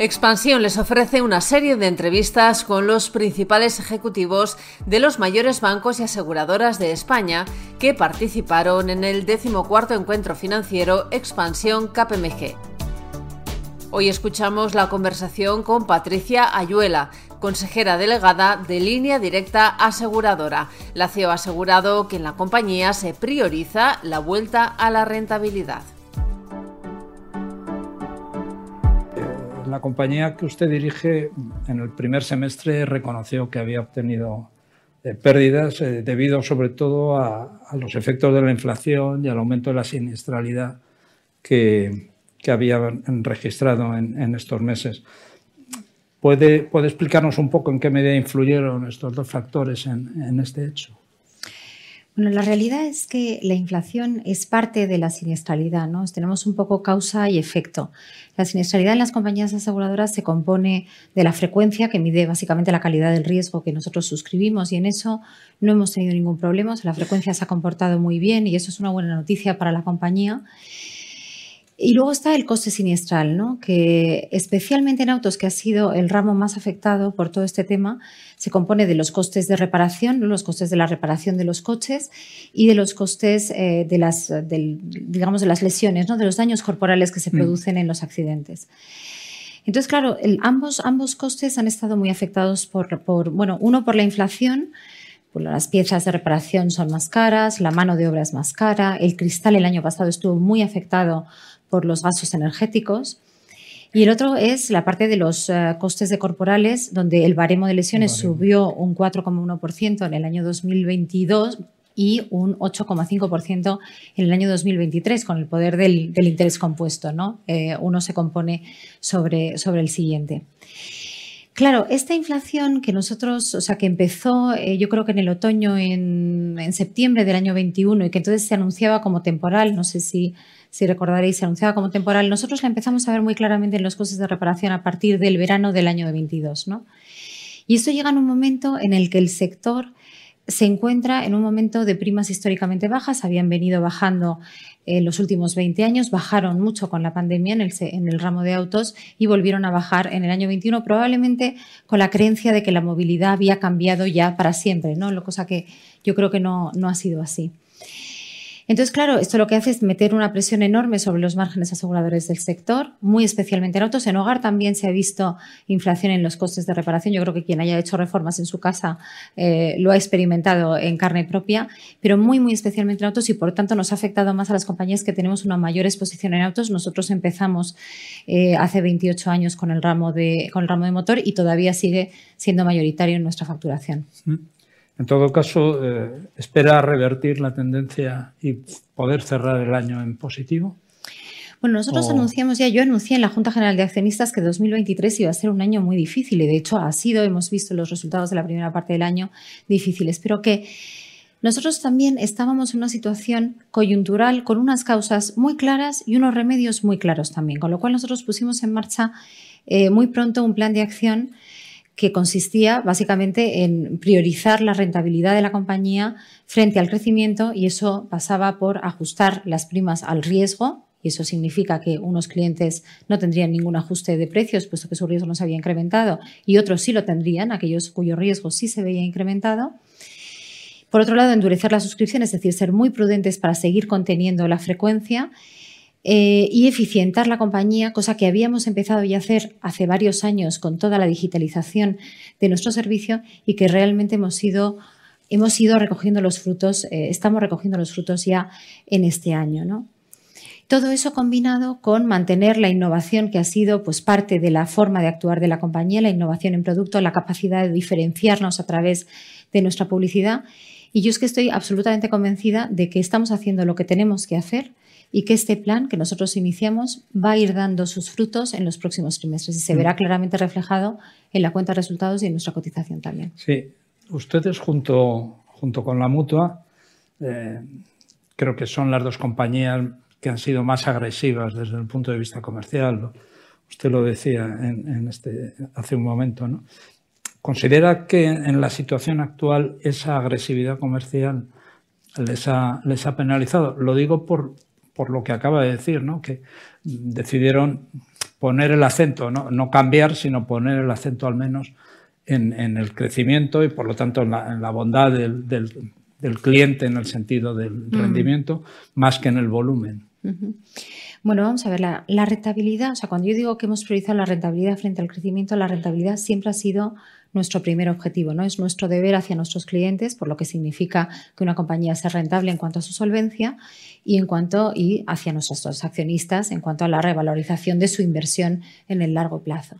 Expansión les ofrece una serie de entrevistas con los principales ejecutivos de los mayores bancos y aseguradoras de España que participaron en el decimocuarto encuentro financiero Expansión KPMG. Hoy escuchamos la conversación con Patricia Ayuela, consejera delegada de Línea Directa Aseguradora. La CEO ha asegurado que en la compañía se prioriza la vuelta a la rentabilidad. La compañía que usted dirige en el primer semestre reconoció que había obtenido eh, pérdidas eh, debido sobre todo a, los efectos de la inflación y al aumento de la siniestralidad que, que había registrado en, estos meses. ¿Puede, ¿Puede, explicarnos un poco en qué medida influyeron estos dos factores en este hecho? Bueno, la realidad es que la inflación es parte de la siniestralidad, ¿no? Tenemos un poco causa y efecto. La siniestralidad en las compañías aseguradoras se compone de la frecuencia que mide básicamente la calidad del riesgo que nosotros suscribimos y en eso no hemos tenido ningún problema. la frecuencia se ha comportado muy bien y eso es una buena noticia para la compañía. Y luego está el coste siniestral, ¿no? que especialmente en autos, que ha sido el ramo más afectado por todo este tema, se compone de los costes de reparación, los costes de la reparación de los coches y de los costes eh, de, las, digamos, de las lesiones, ¿no? de los daños corporales que se mm. producen en los accidentes. Entonces, claro, ambos, ambos costes han estado muy afectados por, por, bueno, uno por la inflación, las piezas de reparación son más caras, la mano de obra es más cara, el cristal el año pasado estuvo muy afectado por los gases energéticos. Y el otro es la parte de los eh, costes de corporales, donde el baremo de lesiones subió un 4,1% en el año 2022 y un 8,5% en el año 2023, con el poder del, interés compuesto. ¿no? Eh, uno se compone sobre, sobre el siguiente. Claro, esta inflación que nosotros, o sea, que empezó eh, yo creo que en el otoño, en, septiembre del año 21 y que entonces se anunciaba como temporal, no sé si, si recordaréis, se anunciaba como temporal, nosotros la empezamos a ver muy claramente en los costes de reparación a partir del verano del año 22, ¿no? Y esto llega en un momento en el que el sector se encuentra en un momento de primas históricamente bajas, habían venido bajando en los últimos 20 años, bajaron mucho con la pandemia en el, en el, ramo de autos y volvieron a bajar en el año 21, probablemente con la creencia de que la movilidad había cambiado ya para siempre, ¿no? Cosa que yo creo que no, no ha sido así. Entonces, claro, esto lo que hace es meter una presión enorme sobre los márgenes aseguradores del sector, muy especialmente en autos. En hogar también se ha visto inflación en los costes de reparación. Yo creo que quien haya hecho reformas en su casa eh, lo ha experimentado en carne propia, pero muy, muy especialmente en autos y por tanto nos ha afectado más a las compañías que tenemos una mayor exposición en autos. Nosotros empezamos eh, hace 28 años con el, ramo de, con el ramo de motor y todavía sigue siendo mayoritario en nuestra facturación. Mm. En todo caso, eh, ¿espera revertir la tendencia y poder cerrar el año en positivo? Bueno, nosotros anunciamos ya, yo anuncié en la Junta General de Accionistas que 2023 iba a ser un año muy difícil y de hecho ha sido, hemos visto los resultados de la primera parte del año difíciles, pero que nosotros también estábamos en una situación coyuntural con unas causas muy claras y unos remedios muy claros también, con lo cual nosotros pusimos en marcha eh, muy pronto un plan de acción que consistía básicamente en priorizar la rentabilidad de la compañía frente al crecimiento y eso pasaba por ajustar las primas al riesgo y eso significa que unos clientes no tendrían ningún ajuste de precios puesto que su riesgo no se había incrementado y otros sí lo tendrían, aquellos cuyo riesgo sí se veía incrementado. Por otro lado, endurecer la suscripción, es decir, ser muy prudentes para seguir conteniendo la frecuencia eh, y eficientar la compañía, cosa que habíamos empezado ya a hacer hace varios años con toda la digitalización de nuestro servicio y que realmente hemos ido, hemos ido recogiendo los frutos, eh, estamos recogiendo los frutos ya en este año. ¿no? Todo eso combinado con mantener la innovación que ha sido pues, parte de la forma de actuar de la compañía, la innovación en producto, la capacidad de diferenciarnos a través de nuestra publicidad. Y yo es que estoy absolutamente convencida de que estamos haciendo lo que tenemos que hacer y que este plan que nosotros iniciamos va a ir dando sus frutos en los próximos trimestres y se verá mm. claramente reflejado en la cuenta de resultados y en nuestra cotización también. Sí, ustedes junto, junto con la mutua eh, creo que son las dos compañías que han sido más agresivas desde el punto de vista comercial. Usted lo decía en, este, hace un momento. ¿no? ¿Considera que en la situación actual esa agresividad comercial les ha, les ha penalizado? Lo digo por, por lo que acaba de decir, ¿no? que decidieron poner el acento, no, cambiar, sino poner el acento al menos en, el crecimiento y por lo tanto en la, bondad del, cliente en el sentido del rendimiento, más que en el volumen. Bueno, vamos a ver, la, rentabilidad, o sea, cuando yo digo que hemos priorizado la rentabilidad frente al crecimiento, la rentabilidad siempre ha sido nuestro primer objetivo, ¿no? Es nuestro deber hacia nuestros clientes, por lo que significa que una compañía sea rentable en cuanto a su solvencia y en cuanto y hacia nuestros accionistas en cuanto a la revalorización de su inversión en el largo plazo.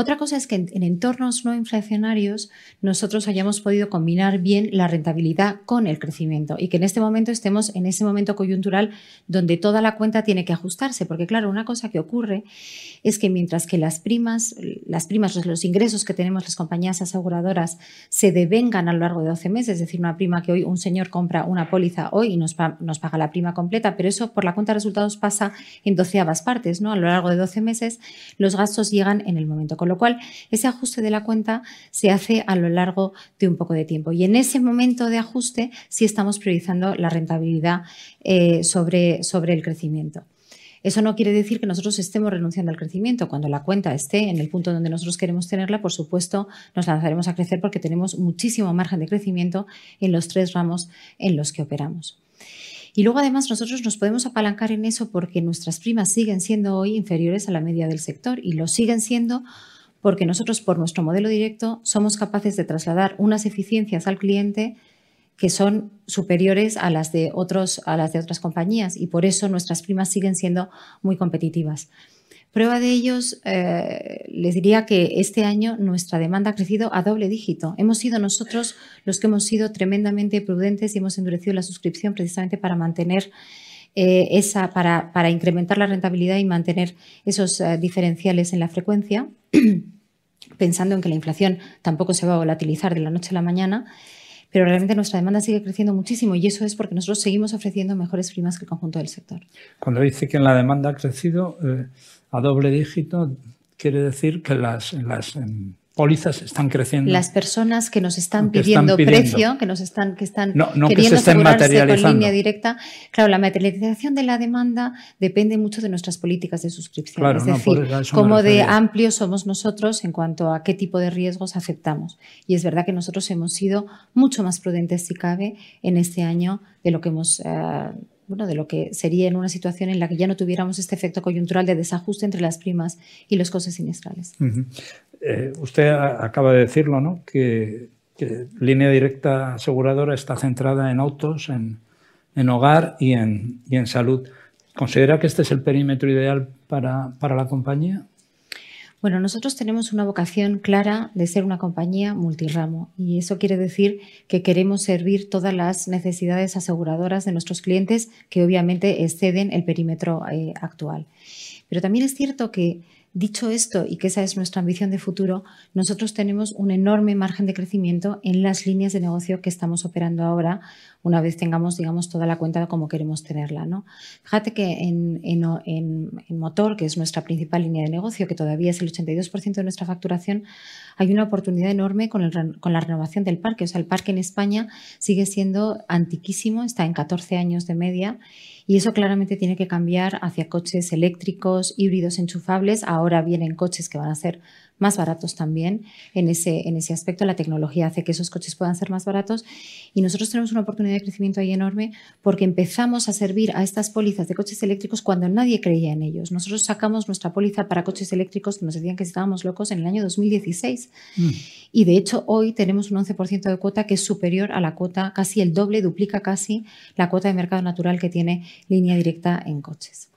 Otra cosa es que en, entornos no inflacionarios nosotros hayamos podido combinar bien la rentabilidad con el crecimiento y que en este momento estemos en ese momento coyuntural donde toda la cuenta tiene que ajustarse, porque claro, una cosa que ocurre es que mientras que las primas, las primas, los ingresos que tenemos las compañías aseguradoras se devengan a lo largo de 12 meses, es decir, una prima que hoy un señor compra una póliza hoy y nos, nos paga la prima completa, pero eso por la cuenta de resultados pasa en doceavas partes, ¿no? A lo largo de 12 meses los gastos llegan en el momento con lo cual ese ajuste de la cuenta se hace a lo largo de un poco de tiempo. Y en ese momento de ajuste sí estamos priorizando la rentabilidad eh, sobre, sobre el crecimiento. Eso no quiere decir que nosotros estemos renunciando al crecimiento. Cuando la cuenta esté en el punto donde nosotros queremos tenerla, por supuesto, nos lanzaremos a crecer porque tenemos muchísimo margen de crecimiento en los tres ramos en los que operamos. Y luego además nosotros nos podemos apalancar en eso porque nuestras primas siguen siendo hoy inferiores a la media del sector y lo siguen siendo porque nosotros por nuestro modelo directo somos capaces de trasladar unas eficiencias al cliente que son superiores a las de otros a las de otras compañías y por eso nuestras primas siguen siendo muy competitivas. Prueba de ellos, eh, les diría que este año nuestra demanda ha crecido a doble dígito. Hemos sido nosotros los que hemos sido tremendamente prudentes y hemos endurecido la suscripción precisamente para mantener eh, esa, para, para, incrementar la rentabilidad y mantener esos eh, diferenciales en la frecuencia. pensando en que la inflación tampoco se va a volatilizar de la noche a la mañana, pero realmente nuestra demanda sigue creciendo muchísimo y eso es porque nosotros seguimos ofreciendo mejores primas que el conjunto del sector. Cuando dice que la demanda ha crecido eh, a doble dígito, quiere decir que las, las pólizas están creciendo. Las personas que nos están, pidiendo, precio, que nos están, que están no, queriendo que se asegurarse con línea directa. Claro, la materialización de la demanda depende mucho de nuestras políticas de suscripción. es decir, cómo de amplios somos nosotros en cuanto a qué tipo de riesgos aceptamos. Y es verdad que nosotros hemos sido mucho más prudentes, si cabe, en este año de lo que hemos. Eh, bueno, de lo que sería en una situación en la que ya no tuviéramos este efecto coyuntural de desajuste entre las primas y los costes siniestrales. Eh, usted acaba de decirlo, ¿no? Que, línea directa aseguradora está centrada en autos, en, hogar y en, y en, salud. ¿Considera que este es el perímetro ideal para, para la compañía? Bueno, nosotros tenemos una vocación clara de ser una compañía multiramo y eso quiere decir que queremos servir todas las necesidades aseguradoras de nuestros clientes que obviamente exceden el perímetro eh, actual. Pero también es cierto que Dicho esto, y que esa es nuestra ambición de futuro, nosotros tenemos un enorme margen de crecimiento en las líneas de negocio que estamos operando ahora, una vez tengamos, digamos, toda la cuenta como queremos tenerla. ¿no? Fíjate que en, en, motor, que es nuestra principal línea de negocio, que todavía es el 82% de nuestra facturación, hay una oportunidad enorme con, el, con la renovación del parque. O sea, el parque en España sigue siendo antiquísimo, está en 14 años de media y eso claramente tiene que cambiar hacia coches eléctricos, híbridos enchufables. Ahora vienen coches que van a ser más baratos también en ese, en ese aspecto. La tecnología hace que esos coches puedan ser más baratos y nosotros tenemos una oportunidad de crecimiento ahí enorme porque empezamos a servir a estas pólizas de coches eléctricos cuando nadie creía en ellos. Nosotros sacamos nuestra póliza para coches eléctricos que nos decían que estábamos locos en el año 2016 mm. y de hecho hoy tenemos un 11% de cuota que es superior a la cuota, casi el doble, duplica casi la cuota de mercado natural que tiene línea directa en coches.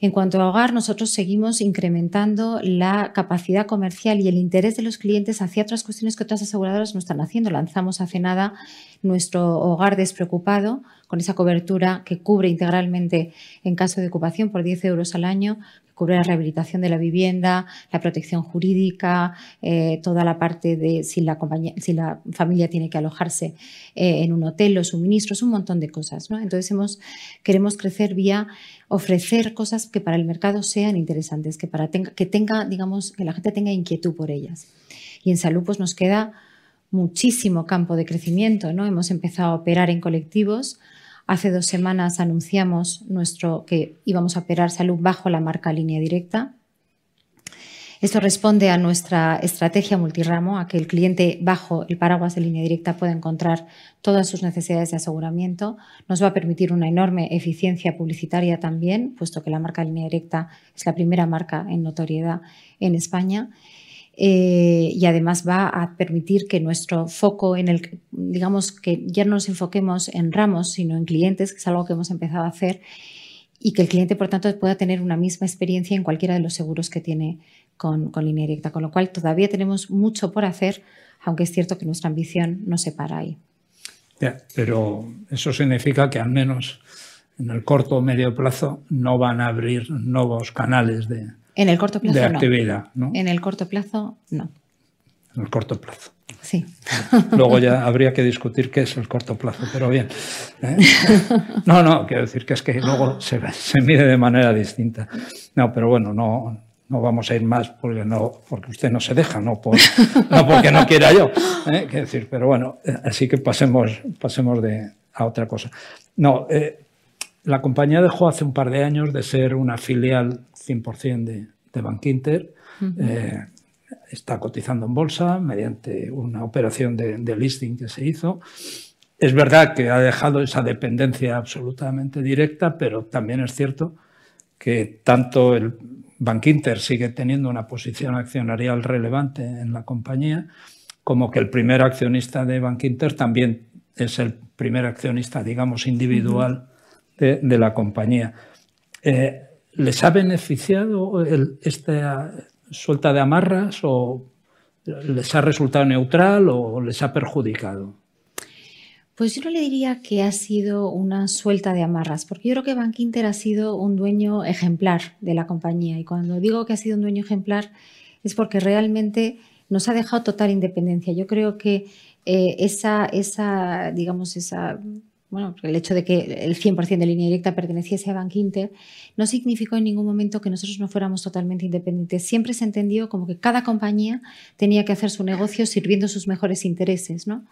En cuanto a hogar, nosotros seguimos incrementando la capacidad comercial y el interés de los clientes hacia otras cuestiones que otras aseguradoras no están haciendo. Lanzamos hace nada nuestro hogar despreocupado con esa cobertura que cubre integralmente en caso de ocupación por 10 euros al año, cubre la rehabilitación de la vivienda, la protección jurídica, eh, toda la parte de si la, familia tiene que alojarse eh, en un hotel, los suministros, un montón de cosas. Entonces queremos crecer vía ofrecer cosas que para el mercado sean interesantes, que, para tenga, que tenga, digamos, que la gente tenga inquietud por ellas. Y en salud pues nos queda muchísimo campo de crecimiento, ¿no? Hemos empezado a operar en colectivos, Hace dos semanas anunciamos nuestro, que íbamos a operar salud bajo la marca línea directa. Esto responde a nuestra estrategia multiramo, a que el cliente bajo el paraguas de línea directa pueda encontrar todas sus necesidades de aseguramiento. Nos va a permitir una enorme eficiencia publicitaria también, puesto que la marca línea directa es la primera marca en notoriedad en España. Eh, y además va a permitir que nuestro foco en el, digamos, que ya no nos enfoquemos en ramos, sino en clientes, que es algo que hemos empezado a hacer, y que el cliente, por tanto, pueda tener una misma experiencia en cualquiera de los seguros que tiene con, línea directa, con lo cual todavía tenemos mucho por hacer, aunque es cierto que nuestra ambición no se para ahí. pero eso significa que al menos en el corto o medio plazo no van a abrir nuevos canales de, en el corto plazo, actividad. ¿no? En el corto plazo, no. En el corto plazo. Sí. Luego ya habría que discutir qué es el corto plazo, pero bien. ¿eh? No, no, quiero decir que es que luego se, se, mide de manera distinta. No, pero bueno, no, no vamos a ir más porque, no, porque usted no se deja, no, no porque no quiera yo. ¿eh? decir, pero bueno, así que pasemos, pasemos de, a otra cosa. No, eh, la compañía dejó hace un par de años de ser una filial 100% de, de Bank Inter. está cotizando en bolsa mediante una operación de, de listing que se hizo. Es verdad que ha dejado esa dependencia absolutamente directa, pero también es cierto que tanto el Bank Inter sigue teniendo una posición accionarial relevante en la compañía, como que el primer accionista de Bank Inter también es el primer accionista, digamos, individual de, la compañía. Eh, ¿Les ha beneficiado esta suelta de amarras o les ha resultado neutral o les ha perjudicado? Pues yo no le diría que ha sido una suelta de amarras, porque yo creo que Bank Inter ha sido un dueño ejemplar de la compañía. Y cuando digo que ha sido un dueño ejemplar es porque realmente nos ha dejado total independencia. Yo creo que eh, esa, esa, digamos, esa, bueno, el hecho de que el 100% de línea directa perteneciese a Bank Inter no significó en ningún momento que nosotros no fuéramos totalmente independientes. Siempre se entendió como que cada compañía tenía que hacer su negocio sirviendo sus mejores intereses, ¿no?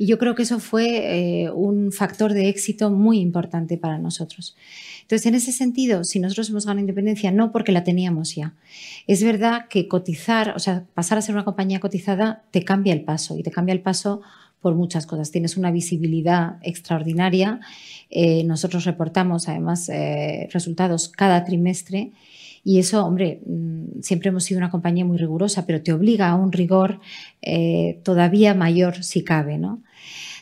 Y yo creo que eso fue eh, un factor de éxito muy importante para nosotros. Entonces, en ese sentido, si nosotros hemos ganado independencia, no porque la teníamos ya. Es verdad que cotizar, o sea, pasar a ser una compañía cotizada te cambia el paso y te cambia el paso por muchas cosas. Tienes una visibilidad extraordinaria. Eh, nosotros reportamos además eh, resultados cada trimestre y eso, hombre, mm, siempre hemos sido una compañía muy rigurosa, pero te obliga a un rigor todavía mayor si cabe, ¿no?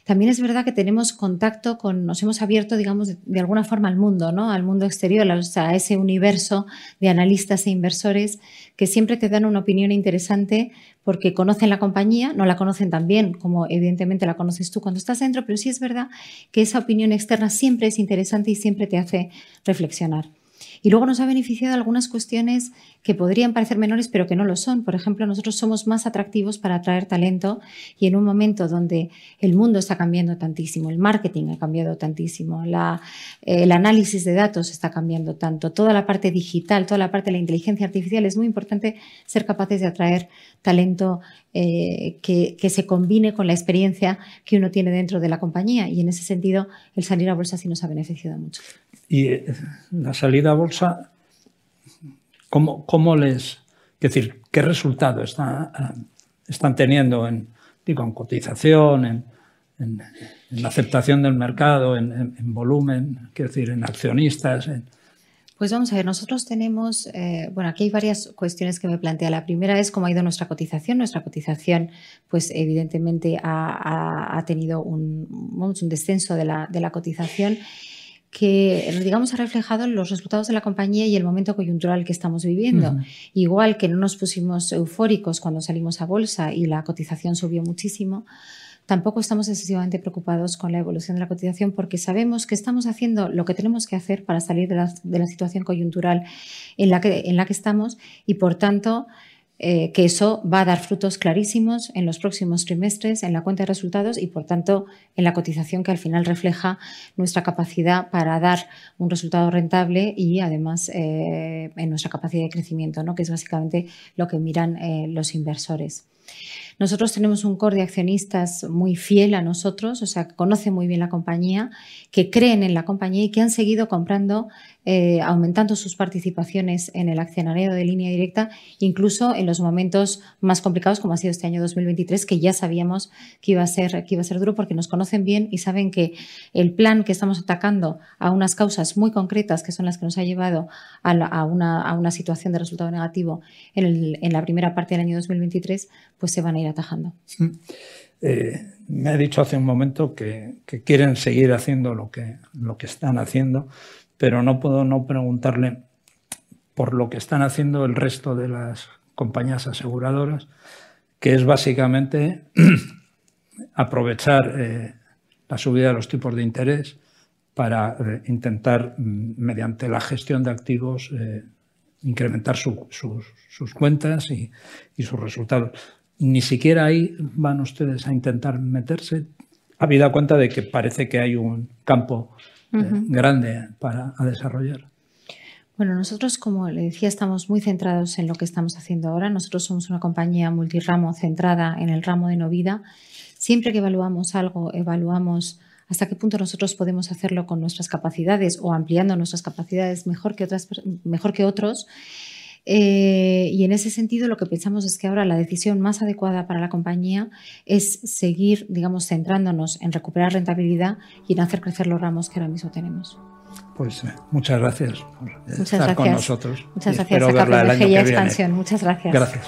También es verdad que tenemos contacto con, nos hemos abierto, digamos, de, alguna forma al mundo, ¿no? Al mundo exterior, a ese universo de analistas e inversores que siempre te dan una opinión interesante porque conocen la compañía, no la conocen tan bien como evidentemente la conoces tú cuando estás dentro, pero sí es verdad que esa opinión externa siempre es interesante y siempre te hace reflexionar. Y luego nos ha beneficiado algunas cuestiones que podrían parecer menores, pero que no lo son. Por ejemplo, nosotros somos más atractivos para atraer talento y en un momento donde el mundo está cambiando tantísimo, el marketing ha cambiado tantísimo, el análisis de datos está cambiando tanto, toda la parte digital, toda la parte de la inteligencia artificial, es muy importante ser capaces de atraer talento eh, que, que, se combine con la experiencia que uno tiene dentro de la compañía y en ese sentido el salir a bolsa sí nos ha beneficiado mucho. Y eh, la salida a bolsa, ¿cómo, les... Es decir, ¿qué resultado está, están teniendo en, digo, en cotización, en, la aceptación del mercado, en, volumen, quiero decir, en accionistas? Pues vamos a ver, nosotros tenemos, eh, bueno, aquí hay varias cuestiones que me plantea. La primera es cómo ha ido nuestra cotización. Nuestra cotización, pues evidentemente ha, tenido un, descenso de la cotización que, digamos, ha reflejado los resultados de la compañía y el momento coyuntural que estamos viviendo. Igual que no nos pusimos eufóricos cuando salimos a bolsa y la cotización subió muchísimo, tampoco estamos excesivamente preocupados con la evolución de la cotización porque sabemos que estamos haciendo lo que tenemos que hacer para salir de la, de la situación coyuntural en la, que, en la que estamos y, por tanto, eh, que eso va a dar frutos clarísimos en los próximos trimestres en la cuenta de resultados y, por tanto, en la cotización que al final refleja nuestra capacidad para dar un resultado rentable y, además, eh, en nuestra capacidad de crecimiento, ¿no? que es básicamente lo que miran eh, los inversores. Nosotros tenemos un core de accionistas muy fiel a nosotros, o sea, que conoce muy bien la compañía, que creen en la compañía y que han seguido comprando, eh, aumentando sus participaciones en el accionariado de línea directa, incluso en los momentos más complicados, como ha sido este año 2023, que ya sabíamos que iba a ser, que iba a ser duro porque nos conocen bien y saben que el plan que estamos atacando a unas causas muy concretas, que son las que nos ha llevado a, una, situación de resultado negativo en, la primera parte del año 2023, pues se van a ir atajando. Eh, me ha dicho hace un momento que, quieren seguir haciendo lo que, lo que están haciendo, pero no puedo no preguntarle por lo que están haciendo el resto de las compañías aseguradoras, que es básicamente aprovechar eh, la subida de los tipos de interés para eh, intentar, mm, mediante la gestión de activos, incrementar sus, cuentas y, sus resultados. Ni siquiera ahí van ustedes a intentar meterse, habida cuenta de que parece que hay un campo grande para desarrollar. Bueno, nosotros, como le decía, estamos muy centrados en lo que estamos haciendo ahora. Nosotros somos una compañía multiramo centrada en el ramo de no vida. Siempre que evaluamos algo, evaluamos hasta qué punto nosotros podemos hacerlo con nuestras capacidades o ampliando nuestras capacidades mejor que, otras, mejor que otros. Eh, y en ese sentido, lo que pensamos es que ahora la decisión más adecuada para la compañía es seguir, digamos, centrándonos en recuperar rentabilidad y en hacer crecer los ramos que ahora mismo tenemos. Pues eh, muchas gracias por estar con nosotros. Muchas gracias a verla el año que Expansión. Muchas gracias. Gracias.